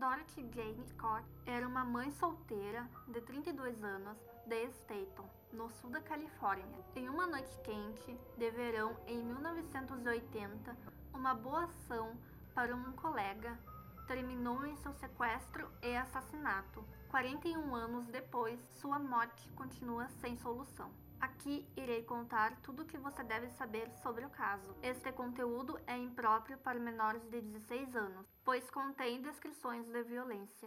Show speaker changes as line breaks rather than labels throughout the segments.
Dorothy Jane Scott era uma mãe solteira de 32 anos de Staten, no sul da Califórnia. Em uma noite quente de verão em 1980, uma boa ação para um colega terminou em seu sequestro e assassinato. 41 anos depois, sua morte continua sem solução. Aqui irei contar tudo o que você deve saber sobre o caso. Este conteúdo é impróprio para menores de 16 anos, pois contém descrições de violência.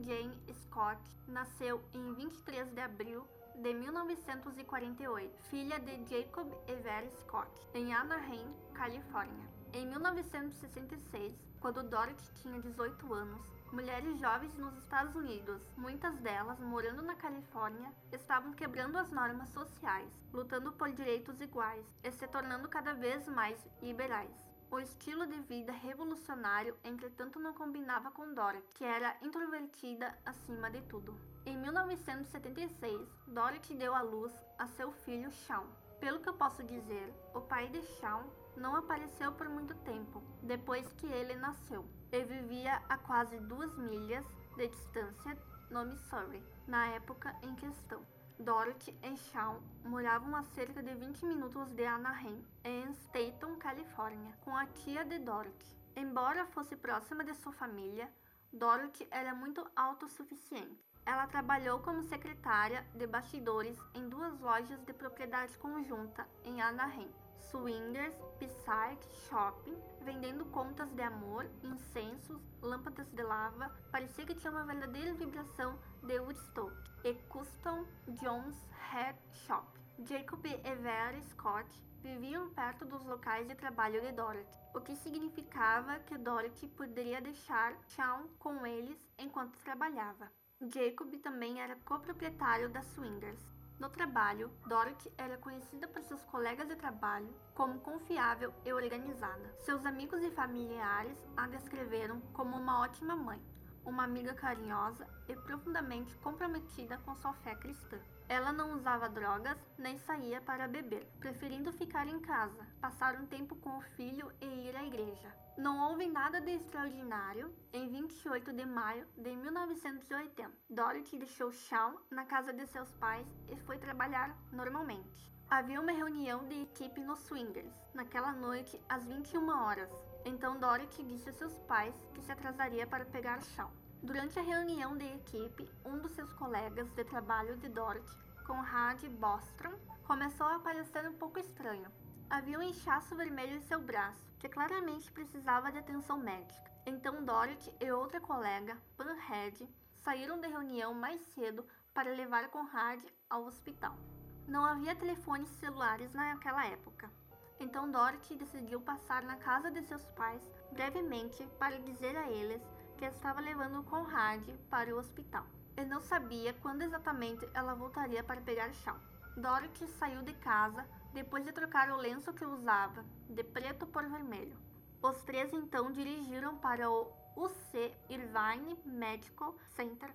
Jane Scott nasceu em 23 de abril de 1948, filha de Jacob Ever Scott, em Anaheim, Califórnia. Em 1966, quando Dorothy tinha 18 anos, mulheres jovens nos Estados Unidos, muitas delas morando na Califórnia, estavam quebrando as normas sociais, lutando por direitos iguais e se tornando cada vez mais liberais. O estilo de vida revolucionário, entretanto, não combinava com Dorothy, que era introvertida acima de tudo. Em 1976, Dorothy deu à luz a seu filho Shawn. Pelo que eu posso dizer, o pai de Shawn não apareceu por muito tempo depois que ele nasceu. Ele vivia a quase duas milhas de distância no Missouri, na época em questão. Dorothy e Shawn moravam a cerca de 20 minutos de Anaheim, em Staten, Califórnia, com a tia de Dorothy. Embora fosse próxima de sua família, Dorothy era muito autossuficiente. Ela trabalhou como secretária de bastidores em duas lojas de propriedade conjunta em Anaheim, Swingers Psych Shopping, vendendo contas de amor, incensos, lâmpadas de lava. Parecia que tinha uma verdadeira vibração de Woodstock. E Custom Jones Head Shop. Jacob e Vera Scott viviam perto dos locais de trabalho de Dorothy, o que significava que Dorothy poderia deixar Shawn com eles enquanto trabalhava. Jacob também era coproprietário da Swingers. No trabalho, Dorothy era conhecida por seus colegas de trabalho como confiável e organizada. Seus amigos e familiares a descreveram como uma ótima mãe, uma amiga carinhosa e profundamente comprometida com sua fé cristã. Ela não usava drogas nem saía para beber, preferindo ficar em casa, passar um tempo com o filho e ir à igreja. Não houve nada de extraordinário em 28 de maio de 1980. Dorothy deixou Shawn na casa de seus pais e foi trabalhar normalmente. Havia uma reunião de equipe no Swingers naquela noite às 21 horas. Então Dorothy disse a seus pais que se atrasaria para pegar Shawn. Durante a reunião de equipe, um dos seus colegas de trabalho de Dorothy, Conrad Bostrom, começou a parecer um pouco estranho. Havia um inchaço vermelho em seu braço, que claramente precisava de atenção médica. Então Dorothy e outra colega, Pan Head, saíram da reunião mais cedo para levar Conrad ao hospital. Não havia telefones celulares naquela época. Então Dorothy decidiu passar na casa de seus pais brevemente para dizer a eles que estava levando Conrad para o hospital. E não sabia quando exatamente ela voltaria para pegar chão. Dorothy saiu de casa depois de trocar o lenço que usava, de preto por vermelho. Os três então dirigiram para o UC Irvine Medical Center.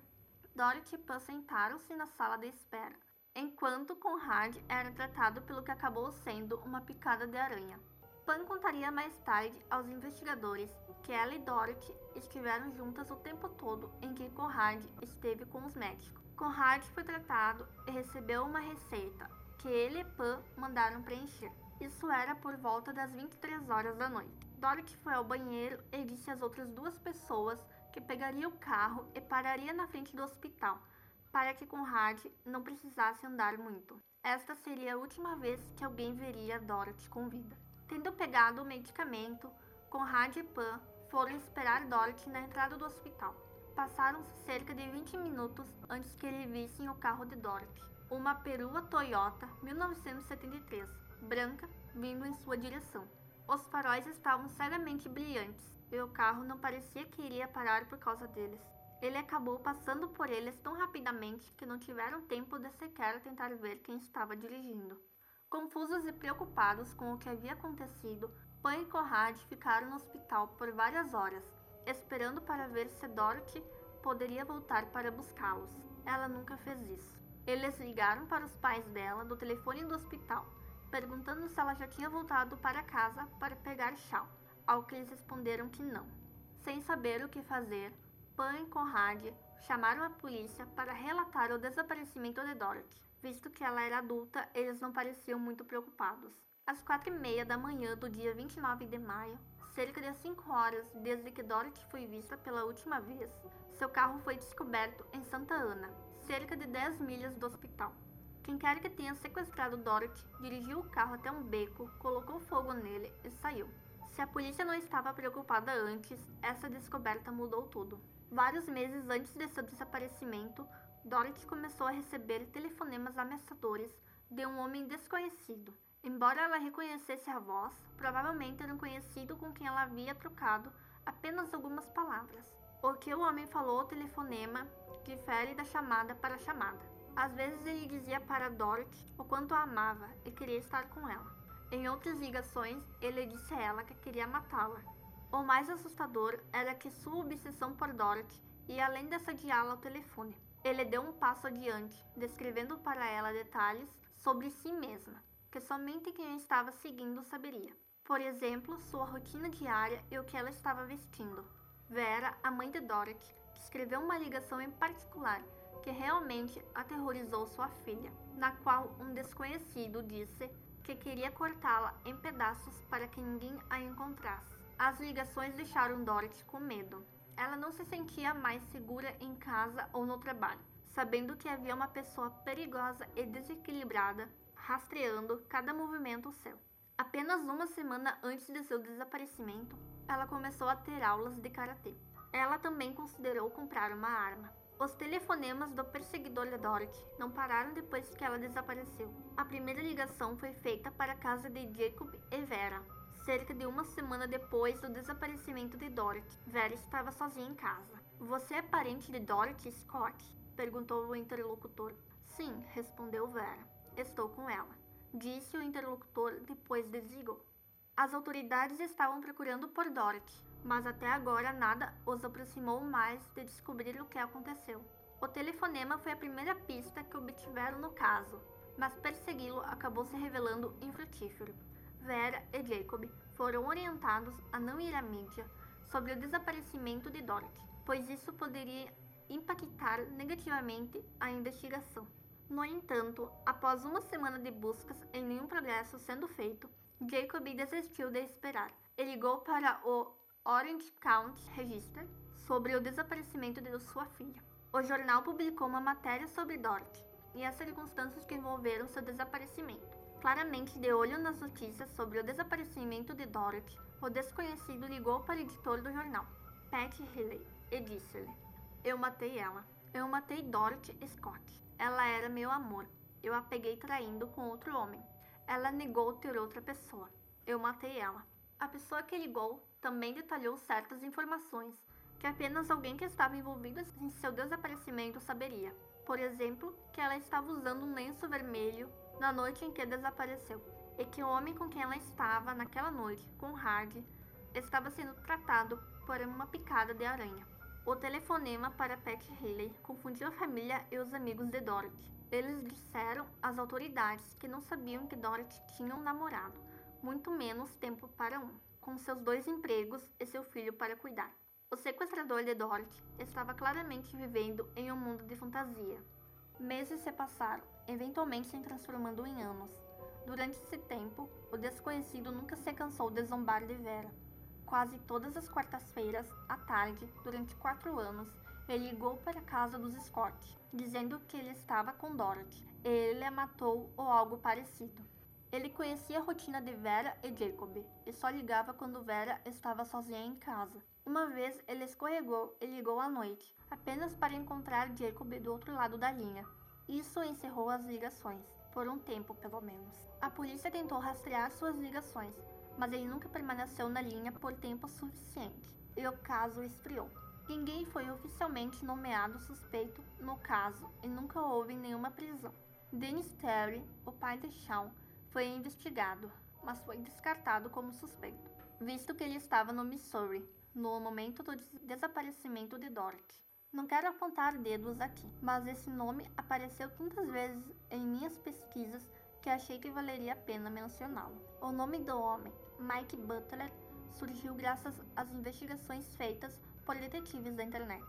Dorothy sentaram-se na sala de espera, enquanto Conrad era tratado pelo que acabou sendo uma picada de aranha. Pan contaria mais tarde aos investigadores que ela e Dorothy estiveram juntas o tempo todo em que Conrad esteve com os médicos. Conrad foi tratado e recebeu uma receita que ele e Pan mandaram preencher. Isso era por volta das 23 horas da noite. Dorothy foi ao banheiro e disse às outras duas pessoas que pegaria o carro e pararia na frente do hospital para que Conrad não precisasse andar muito. Esta seria a última vez que alguém veria Dorothy com vida. Tendo pegado o medicamento, Conrad e Pan foram esperar Dorothy na entrada do hospital. Passaram-se cerca de 20 minutos antes que eles vissem o carro de Dorothy, uma perua Toyota 1973, branca, vindo em sua direção. Os faróis estavam cegamente brilhantes e o carro não parecia que iria parar por causa deles. Ele acabou passando por eles tão rapidamente que não tiveram tempo de sequer tentar ver quem estava dirigindo. Confusos e preocupados com o que havia acontecido, Pan e Conrad ficaram no hospital por várias horas, esperando para ver se Dorothy poderia voltar para buscá-los. Ela nunca fez isso. Eles ligaram para os pais dela do telefone do hospital, perguntando se ela já tinha voltado para casa para pegar chá, ao que eles responderam que não. Sem saber o que fazer, Pan e Conrad chamaram a polícia para relatar o desaparecimento de Dorothy. Visto que ela era adulta, eles não pareciam muito preocupados. Às quatro e meia da manhã do dia 29 de maio, cerca de cinco horas desde que Dorothy foi vista pela última vez, seu carro foi descoberto em Santa Ana, cerca de 10 milhas do hospital. Quem quer que tenha sequestrado Dorothy dirigiu o carro até um beco, colocou fogo nele e saiu. Se a polícia não estava preocupada antes, essa descoberta mudou tudo. Vários meses antes de seu desaparecimento, Dorothy começou a receber telefonemas ameaçadores de um homem desconhecido. Embora ela reconhecesse a voz, provavelmente era um conhecido com quem ela havia trocado apenas algumas palavras. O que o homem falou ao telefonema difere da chamada para a chamada. Às vezes ele dizia para Dorothy o quanto a amava e queria estar com ela. Em outras ligações, ele disse a ela que queria matá-la. O mais assustador era que sua obsessão por Dorothy ia além de assediá-la ao telefone. Ele deu um passo adiante, descrevendo para ela detalhes sobre si mesma, que somente quem a estava seguindo saberia. Por exemplo, sua rotina diária e o que ela estava vestindo. Vera, a mãe de Dorothy, escreveu uma ligação em particular que realmente aterrorizou sua filha, na qual um desconhecido disse que queria cortá-la em pedaços para que ninguém a encontrasse. As ligações deixaram Dorothy com medo. Ela não se sentia mais segura em casa ou no trabalho, sabendo que havia uma pessoa perigosa e desequilibrada rastreando cada movimento seu. Apenas uma semana antes de seu desaparecimento, ela começou a ter aulas de karatê. Ela também considerou comprar uma arma. Os telefonemas do perseguidor de Dorothy não pararam depois que ela desapareceu. A primeira ligação foi feita para a casa de Jacob e Vera, cerca de uma semana depois do desaparecimento de Dorothy. Vera estava sozinha em casa. Você é parente de Dorothy Scott? perguntou o interlocutor. Sim, respondeu Vera. Estou com ela, disse o interlocutor depois desligou. As autoridades estavam procurando por Dorothy, mas até agora nada os aproximou mais de descobrir o que aconteceu. O telefonema foi a primeira pista que obtiveram no caso, mas persegui-lo acabou se revelando infrutífero. Vera e Jacob foram orientados a não ir à mídia sobre o desaparecimento de Dorothy, pois isso poderia impactar negativamente a investigação. No entanto, após uma semana de buscas e nenhum progresso sendo feito, Jacob desistiu de esperar e ligou para o Orange County Register sobre o desaparecimento de sua filha. O jornal publicou uma matéria sobre Dorothy e as circunstâncias que envolveram seu desaparecimento. Claramente de olho nas notícias sobre o desaparecimento de Dorothy, o desconhecido ligou para o editor do jornal, Pat Healy, e disse-lhe: Eu matei ela. Eu matei Dorothy Scott. Ela era meu amor. Eu a peguei traindo com outro homem. Ela negou ter outra pessoa. Eu matei ela. A pessoa que ligou também detalhou certas informações que apenas alguém que estava envolvido em seu desaparecimento saberia. Por exemplo, que ela estava usando um lenço vermelho na noite em que desapareceu, e que o homem com quem ela estava naquela noite, com Hard, estava sendo tratado por uma picada de aranha. O telefonema para Pat Healy confundiu a família e os amigos de Dorothy. Eles disseram às autoridades que não sabiam que Dorothy tinha um namorado, muito menos tempo para um, com seus dois empregos e seu filho para cuidar. O sequestrador de Dorothy estava claramente vivendo em um mundo de fantasia. Meses se passaram eventualmente se transformando em anos. Durante esse tempo, o desconhecido nunca se cansou de zombar de Vera. Quase todas as quartas-feiras, à tarde, durante quatro anos, ele ligou para a casa dos Scott, dizendo que ele estava com Dorothy. Ele a matou ou algo parecido. Ele conhecia a rotina de Vera e Jacob e só ligava quando Vera estava sozinha em casa. Uma vez ele escorregou e ligou à noite, apenas para encontrar Jacob do outro lado da linha. Isso encerrou as ligações, por um tempo pelo menos. A polícia tentou rastrear suas ligações, mas ele nunca permaneceu na linha por tempo suficiente. e o caso esfriou. Ninguém foi oficialmente nomeado suspeito no caso e nunca houve nenhuma prisão. Dennis Terry, o pai de Shawn, foi investigado, mas foi descartado como suspeito, visto que ele estava no Missouri no momento do desaparecimento de Dorothy. Não quero apontar dedos aqui, mas esse nome apareceu tantas vezes em minhas pesquisas que achei que valeria a pena mencioná-lo. O nome do homem, Mike Butler, surgiu graças às investigações feitas por detetives da internet.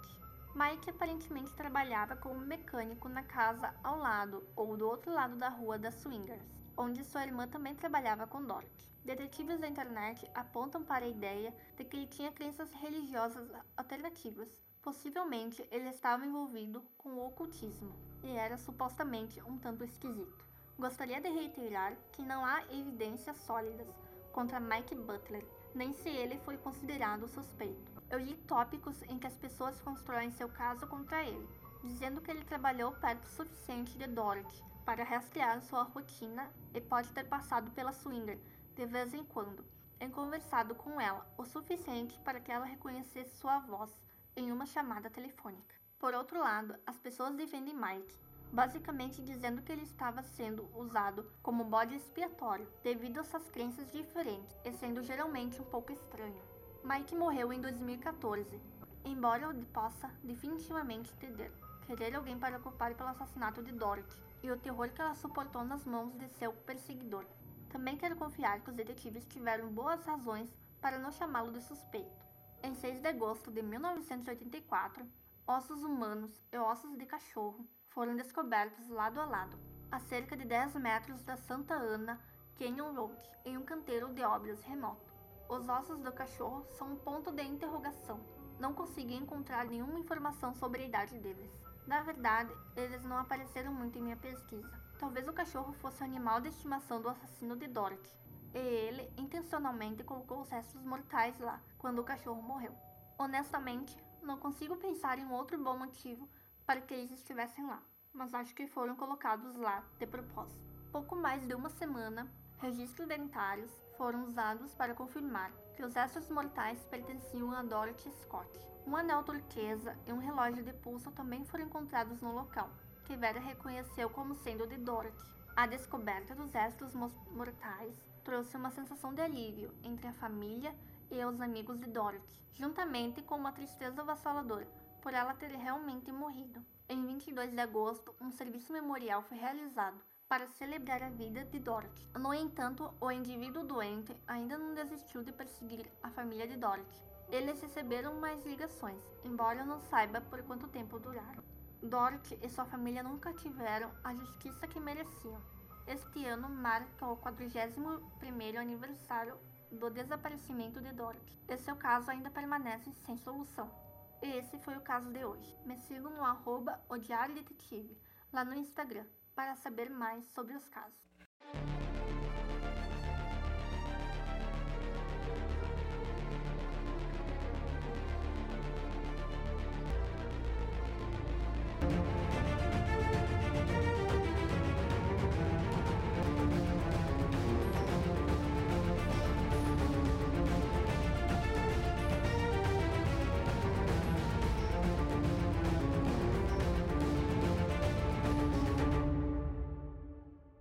Mike aparentemente trabalhava como mecânico na casa ao lado ou do outro lado da rua das Swingers, onde sua irmã também trabalhava com Dorothy. Detetives da internet apontam para a ideia de que ele tinha crenças religiosas alternativas Possivelmente ele estava envolvido com o ocultismo e era supostamente um tanto esquisito. Gostaria de reiterar que não há evidências sólidas contra Mike Butler, nem se ele foi considerado suspeito. Eu li tópicos em que as pessoas constroem seu caso contra ele, dizendo que ele trabalhou perto o suficiente de Dorothy para rastrear sua rotina e pode ter passado pela Swinger de vez em quando, e conversado com ela o suficiente para que ela reconhecesse sua voz em uma chamada telefônica. Por outro lado, as pessoas defendem Mike, basicamente dizendo que ele estava sendo usado como bode expiatório devido a suas crenças diferentes e sendo geralmente um pouco estranho. Mike morreu em 2014, embora eu possa definitivamente entender querer alguém para culpar pelo assassinato de Dorothy e o terror que ela suportou nas mãos de seu perseguidor. Também quero confiar que os detetives tiveram boas razões para não chamá-lo de suspeito. Em 6 de agosto de 1984, ossos humanos e ossos de cachorro foram descobertos lado a lado, a cerca de 10 metros da Santa Ana Canyon Road, em um canteiro de obras remoto. Os ossos do cachorro são um ponto de interrogação. Não consegui encontrar nenhuma informação sobre a idade deles. Na verdade, eles não apareceram muito em minha pesquisa. Talvez o cachorro fosse o animal de estimação do assassino de Dorothy, ele intencionalmente colocou os restos mortais lá quando o cachorro morreu. Honestamente, não consigo pensar em outro bom motivo para que eles estivessem lá, mas acho que foram colocados lá de propósito. Pouco mais de uma semana, registros dentários foram usados para confirmar que os restos mortais pertenciam a Dorothy Scott. Um anel turquesa e um relógio de pulso também foram encontrados no local, que Vera reconheceu como sendo de Dorothy. A descoberta dos restos mortais trouxe uma sensação de alívio entre a família e os amigos de Dorothy, juntamente com uma tristeza avassaladora por ela ter realmente morrido. Em 22 de agosto, um serviço memorial foi realizado para celebrar a vida de Dorothy. No entanto, o indivíduo doente ainda não desistiu de perseguir a família de Dorothy. Eles receberam mais ligações, embora não saiba por quanto tempo duraram. Dorothy e sua família nunca tiveram a justiça que mereciam. Este ano marca o 41º aniversário do desaparecimento de Dorothy. E seu caso ainda permanece sem solução. E esse foi o caso de hoje. Me sigam no arroba lá no Instagram, para saber mais sobre os casos.